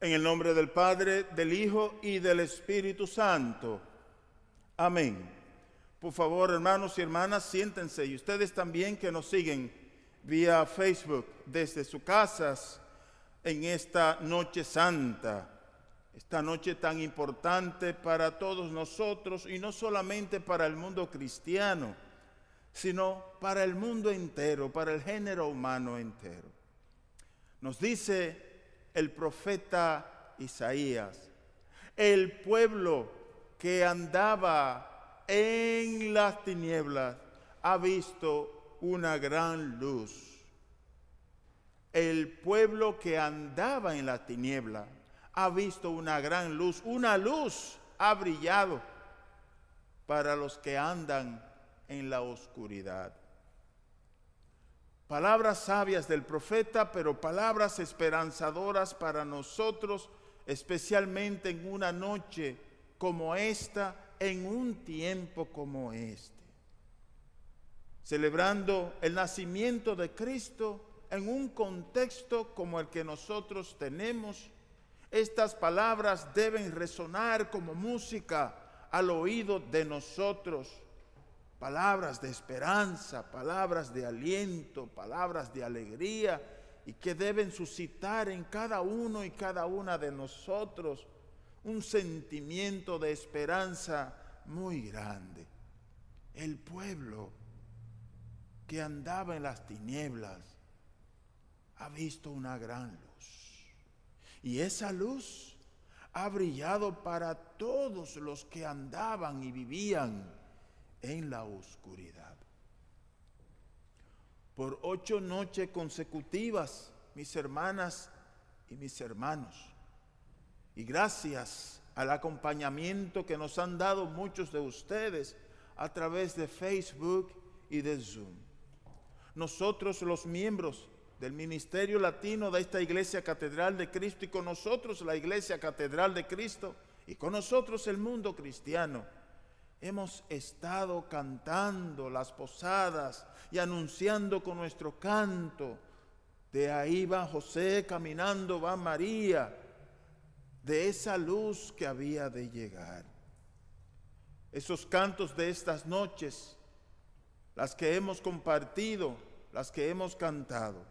En el nombre del Padre, del Hijo y del Espíritu Santo. Amén. Por favor, hermanos y hermanas, siéntense y ustedes también que nos siguen vía Facebook desde sus casas en esta noche santa, esta noche tan importante para todos nosotros y no solamente para el mundo cristiano, sino para el mundo entero, para el género humano entero. Nos dice el profeta Isaías, el pueblo que andaba en las tinieblas ha visto una gran luz. El pueblo que andaba en la tiniebla ha visto una gran luz. Una luz ha brillado para los que andan en la oscuridad. Palabras sabias del profeta, pero palabras esperanzadoras para nosotros, especialmente en una noche como esta, en un tiempo como este. Celebrando el nacimiento de Cristo en un contexto como el que nosotros tenemos, estas palabras deben resonar como música al oído de nosotros palabras de esperanza, palabras de aliento, palabras de alegría y que deben suscitar en cada uno y cada una de nosotros un sentimiento de esperanza muy grande. El pueblo que andaba en las tinieblas ha visto una gran luz. Y esa luz ha brillado para todos los que andaban y vivían en la oscuridad. Por ocho noches consecutivas, mis hermanas y mis hermanos, y gracias al acompañamiento que nos han dado muchos de ustedes a través de Facebook y de Zoom. Nosotros los miembros del Ministerio Latino de esta Iglesia Catedral de Cristo y con nosotros la Iglesia Catedral de Cristo y con nosotros el mundo cristiano Hemos estado cantando las posadas y anunciando con nuestro canto. De ahí va José caminando, va María, de esa luz que había de llegar. Esos cantos de estas noches, las que hemos compartido, las que hemos cantado,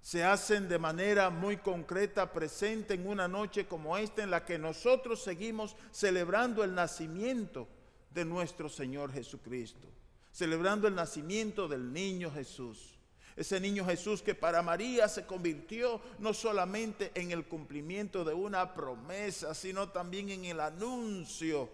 se hacen de manera muy concreta presente en una noche como esta en la que nosotros seguimos celebrando el nacimiento de nuestro Señor Jesucristo, celebrando el nacimiento del niño Jesús. Ese niño Jesús que para María se convirtió no solamente en el cumplimiento de una promesa, sino también en el anuncio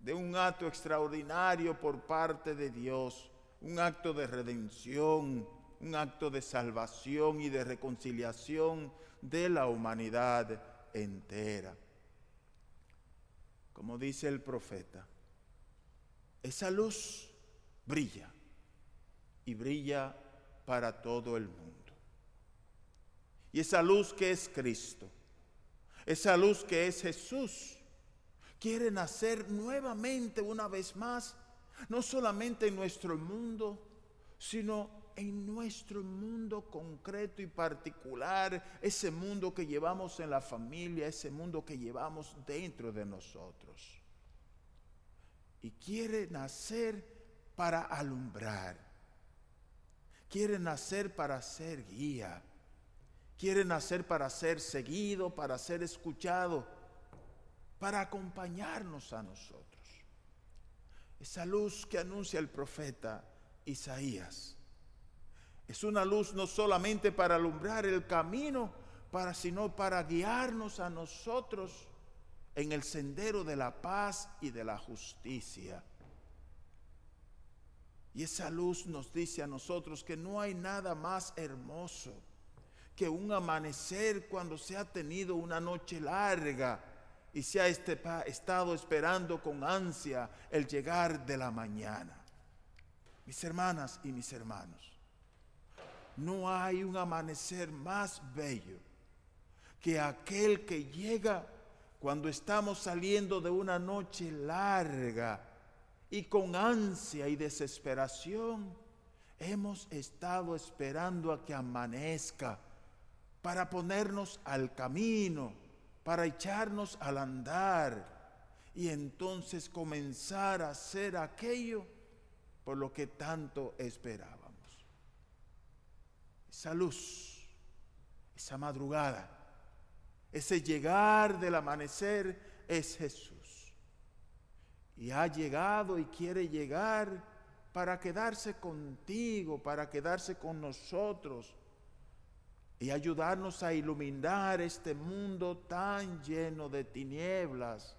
de un acto extraordinario por parte de Dios, un acto de redención, un acto de salvación y de reconciliación de la humanidad entera como dice el profeta, esa luz brilla y brilla para todo el mundo. Y esa luz que es Cristo, esa luz que es Jesús, quiere nacer nuevamente una vez más, no solamente en nuestro mundo, sino en nuestro mundo concreto y particular, ese mundo que llevamos en la familia, ese mundo que llevamos dentro de nosotros. Y quiere nacer para alumbrar, quiere nacer para ser guía, quiere nacer para ser seguido, para ser escuchado, para acompañarnos a nosotros. Esa luz que anuncia el profeta Isaías es una luz no solamente para alumbrar el camino, para, sino para guiarnos a nosotros en el sendero de la paz y de la justicia. Y esa luz nos dice a nosotros que no hay nada más hermoso que un amanecer cuando se ha tenido una noche larga y se ha este estado esperando con ansia el llegar de la mañana. Mis hermanas y mis hermanos, no hay un amanecer más bello que aquel que llega cuando estamos saliendo de una noche larga y con ansia y desesperación hemos estado esperando a que amanezca para ponernos al camino, para echarnos al andar y entonces comenzar a hacer aquello por lo que tanto esperábamos. Esa luz, esa madrugada, ese llegar del amanecer es Jesús. Y ha llegado y quiere llegar para quedarse contigo, para quedarse con nosotros y ayudarnos a iluminar este mundo tan lleno de tinieblas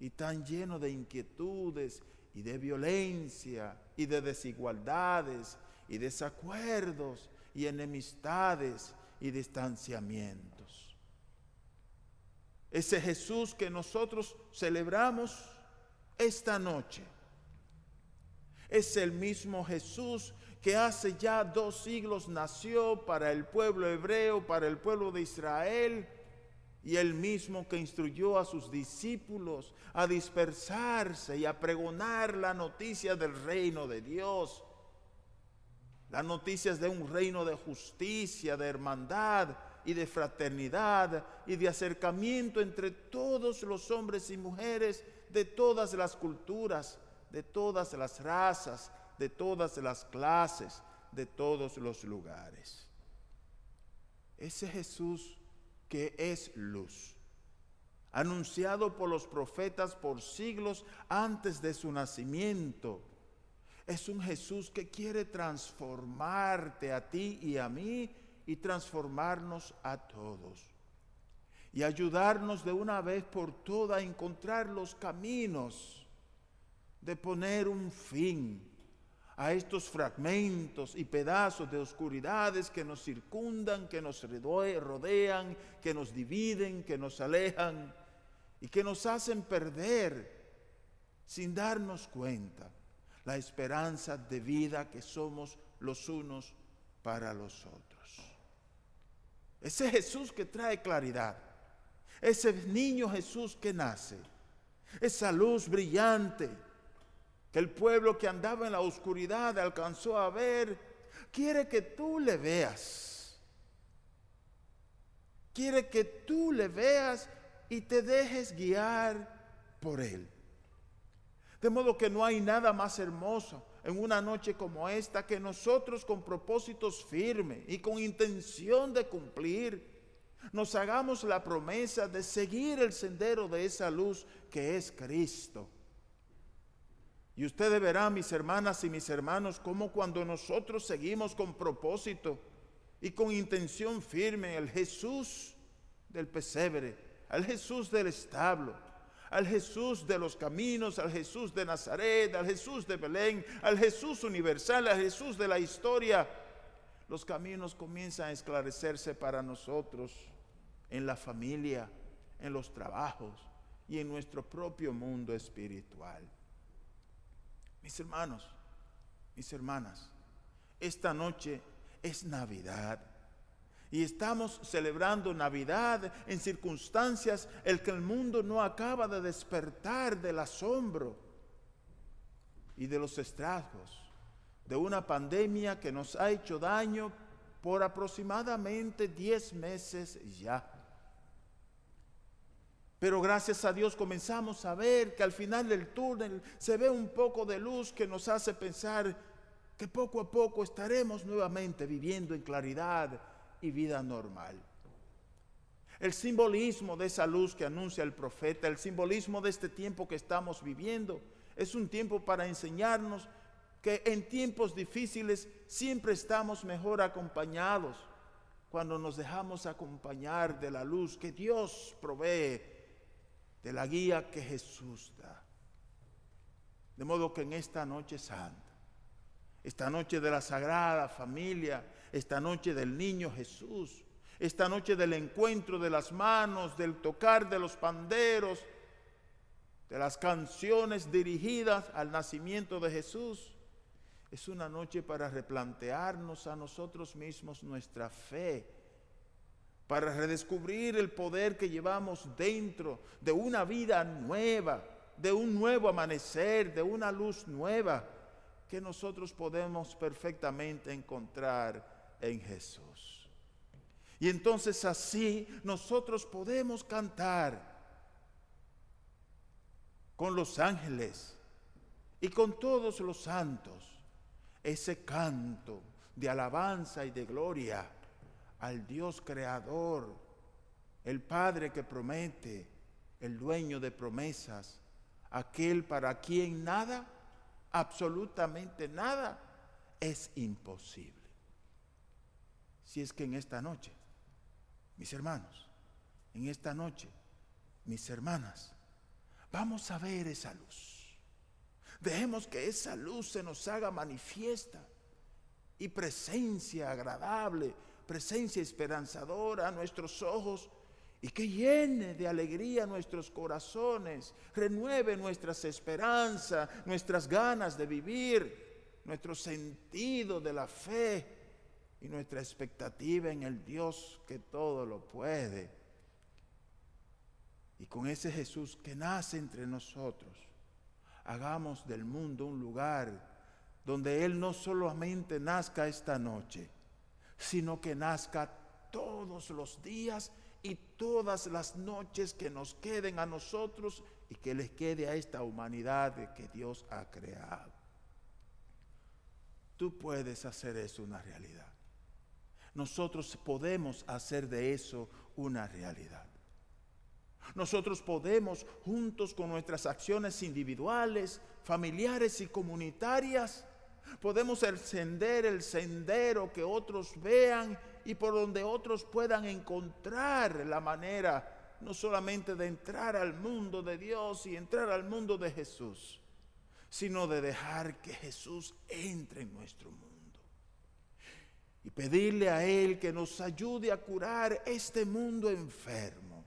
y tan lleno de inquietudes y de violencia y de desigualdades y desacuerdos y enemistades y distanciamientos. Ese Jesús que nosotros celebramos esta noche es el mismo Jesús que hace ya dos siglos nació para el pueblo hebreo, para el pueblo de Israel, y el mismo que instruyó a sus discípulos a dispersarse y a pregonar la noticia del reino de Dios, las noticias de un reino de justicia, de hermandad y de fraternidad y de acercamiento entre todos los hombres y mujeres de todas las culturas, de todas las razas, de todas las clases, de todos los lugares. Ese Jesús que es luz, anunciado por los profetas por siglos antes de su nacimiento, es un Jesús que quiere transformarte a ti y a mí y transformarnos a todos. Y ayudarnos de una vez por todas a encontrar los caminos de poner un fin a estos fragmentos y pedazos de oscuridades que nos circundan, que nos rodean, que nos dividen, que nos alejan y que nos hacen perder sin darnos cuenta la esperanza de vida que somos los unos para los otros. Ese Jesús que trae claridad, ese niño Jesús que nace, esa luz brillante, el pueblo que andaba en la oscuridad alcanzó a ver, quiere que tú le veas. Quiere que tú le veas y te dejes guiar por él. De modo que no hay nada más hermoso en una noche como esta que nosotros con propósitos firmes y con intención de cumplir, nos hagamos la promesa de seguir el sendero de esa luz que es Cristo. Y ustedes verán, mis hermanas y mis hermanos, cómo cuando nosotros seguimos con propósito y con intención firme al Jesús del pesebre, al Jesús del establo, al Jesús de los caminos, al Jesús de Nazaret, al Jesús de Belén, al Jesús universal, al Jesús de la historia, los caminos comienzan a esclarecerse para nosotros en la familia, en los trabajos y en nuestro propio mundo espiritual. Mis hermanos, mis hermanas, esta noche es Navidad. Y estamos celebrando Navidad en circunstancias en que el mundo no acaba de despertar del asombro y de los estragos de una pandemia que nos ha hecho daño por aproximadamente 10 meses ya. Pero gracias a Dios comenzamos a ver que al final del túnel se ve un poco de luz que nos hace pensar que poco a poco estaremos nuevamente viviendo en claridad vida normal. El simbolismo de esa luz que anuncia el profeta, el simbolismo de este tiempo que estamos viviendo, es un tiempo para enseñarnos que en tiempos difíciles siempre estamos mejor acompañados cuando nos dejamos acompañar de la luz que Dios provee de la guía que Jesús da. De modo que en esta noche santa, esta noche de la Sagrada Familia, esta noche del Niño Jesús, esta noche del encuentro de las manos, del tocar de los panderos, de las canciones dirigidas al nacimiento de Jesús, es una noche para replantearnos a nosotros mismos nuestra fe para redescubrir el poder que llevamos dentro de una vida nueva, de un nuevo amanecer, de una luz nueva que nosotros podemos perfectamente encontrar en Jesús. Y entonces así nosotros podemos cantar con los ángeles y con todos los santos ese canto de alabanza y de gloria al Dios creador, el Padre que promete, el dueño de promesas, aquel para quien nada, absolutamente nada, es imposible. Si es que en esta noche, mis hermanos, en esta noche, mis hermanas, vamos a ver esa luz. Dejemos que esa luz se nos haga manifiesta y presencia agradable, presencia esperanzadora a nuestros ojos y que llene de alegría nuestros corazones, renueve nuestras esperanzas, nuestras ganas de vivir, nuestro sentido de la fe y nuestra expectativa en el Dios que todo lo puede. Y con ese Jesús que nace entre nosotros, hagamos del mundo un lugar donde Él no solamente nazca esta noche, sino que nazca todos los días y todas las noches que nos queden a nosotros y que les quede a esta humanidad que Dios ha creado. Tú puedes hacer eso una realidad. Nosotros podemos hacer de eso una realidad. Nosotros podemos, juntos con nuestras acciones individuales, familiares y comunitarias, podemos encender el sendero que otros vean y por donde otros puedan encontrar la manera no solamente de entrar al mundo de Dios y entrar al mundo de Jesús, sino de dejar que Jesús entre en nuestro mundo. Y pedirle a Él que nos ayude a curar este mundo enfermo,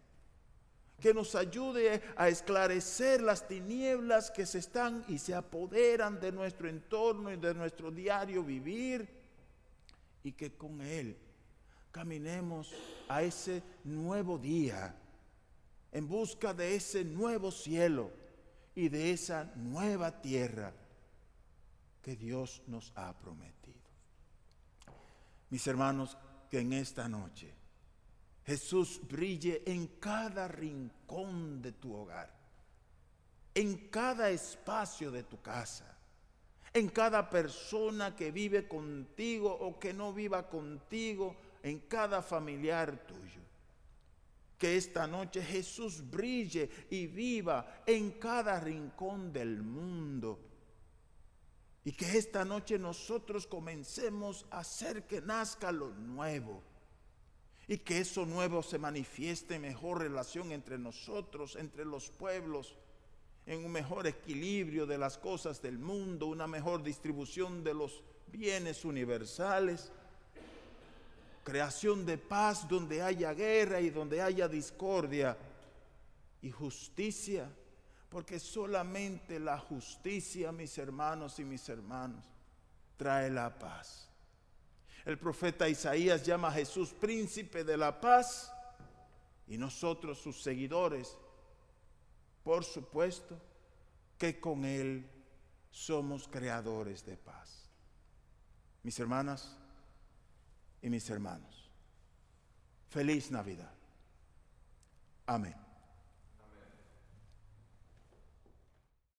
que nos ayude a esclarecer las tinieblas que se están y se apoderan de nuestro entorno y de nuestro diario vivir, y que con Él caminemos a ese nuevo día en busca de ese nuevo cielo y de esa nueva tierra que Dios nos ha prometido. Mis hermanos, que en esta noche Jesús brille en cada rincón de tu hogar, en cada espacio de tu casa, en cada persona que vive contigo o que no viva contigo, en cada familiar tuyo. Que esta noche Jesús brille y viva en cada rincón del mundo. Y que esta noche nosotros comencemos a hacer que nazca lo nuevo. Y que eso nuevo se manifieste en mejor relación entre nosotros, entre los pueblos, en un mejor equilibrio de las cosas del mundo, una mejor distribución de los bienes universales creación de paz donde haya guerra y donde haya discordia y justicia, porque solamente la justicia, mis hermanos y mis hermanos, trae la paz. El profeta Isaías llama a Jesús príncipe de la paz y nosotros sus seguidores, por supuesto, que con él somos creadores de paz. Mis hermanas, y mis hermanos. Feliz Navidad. Amén.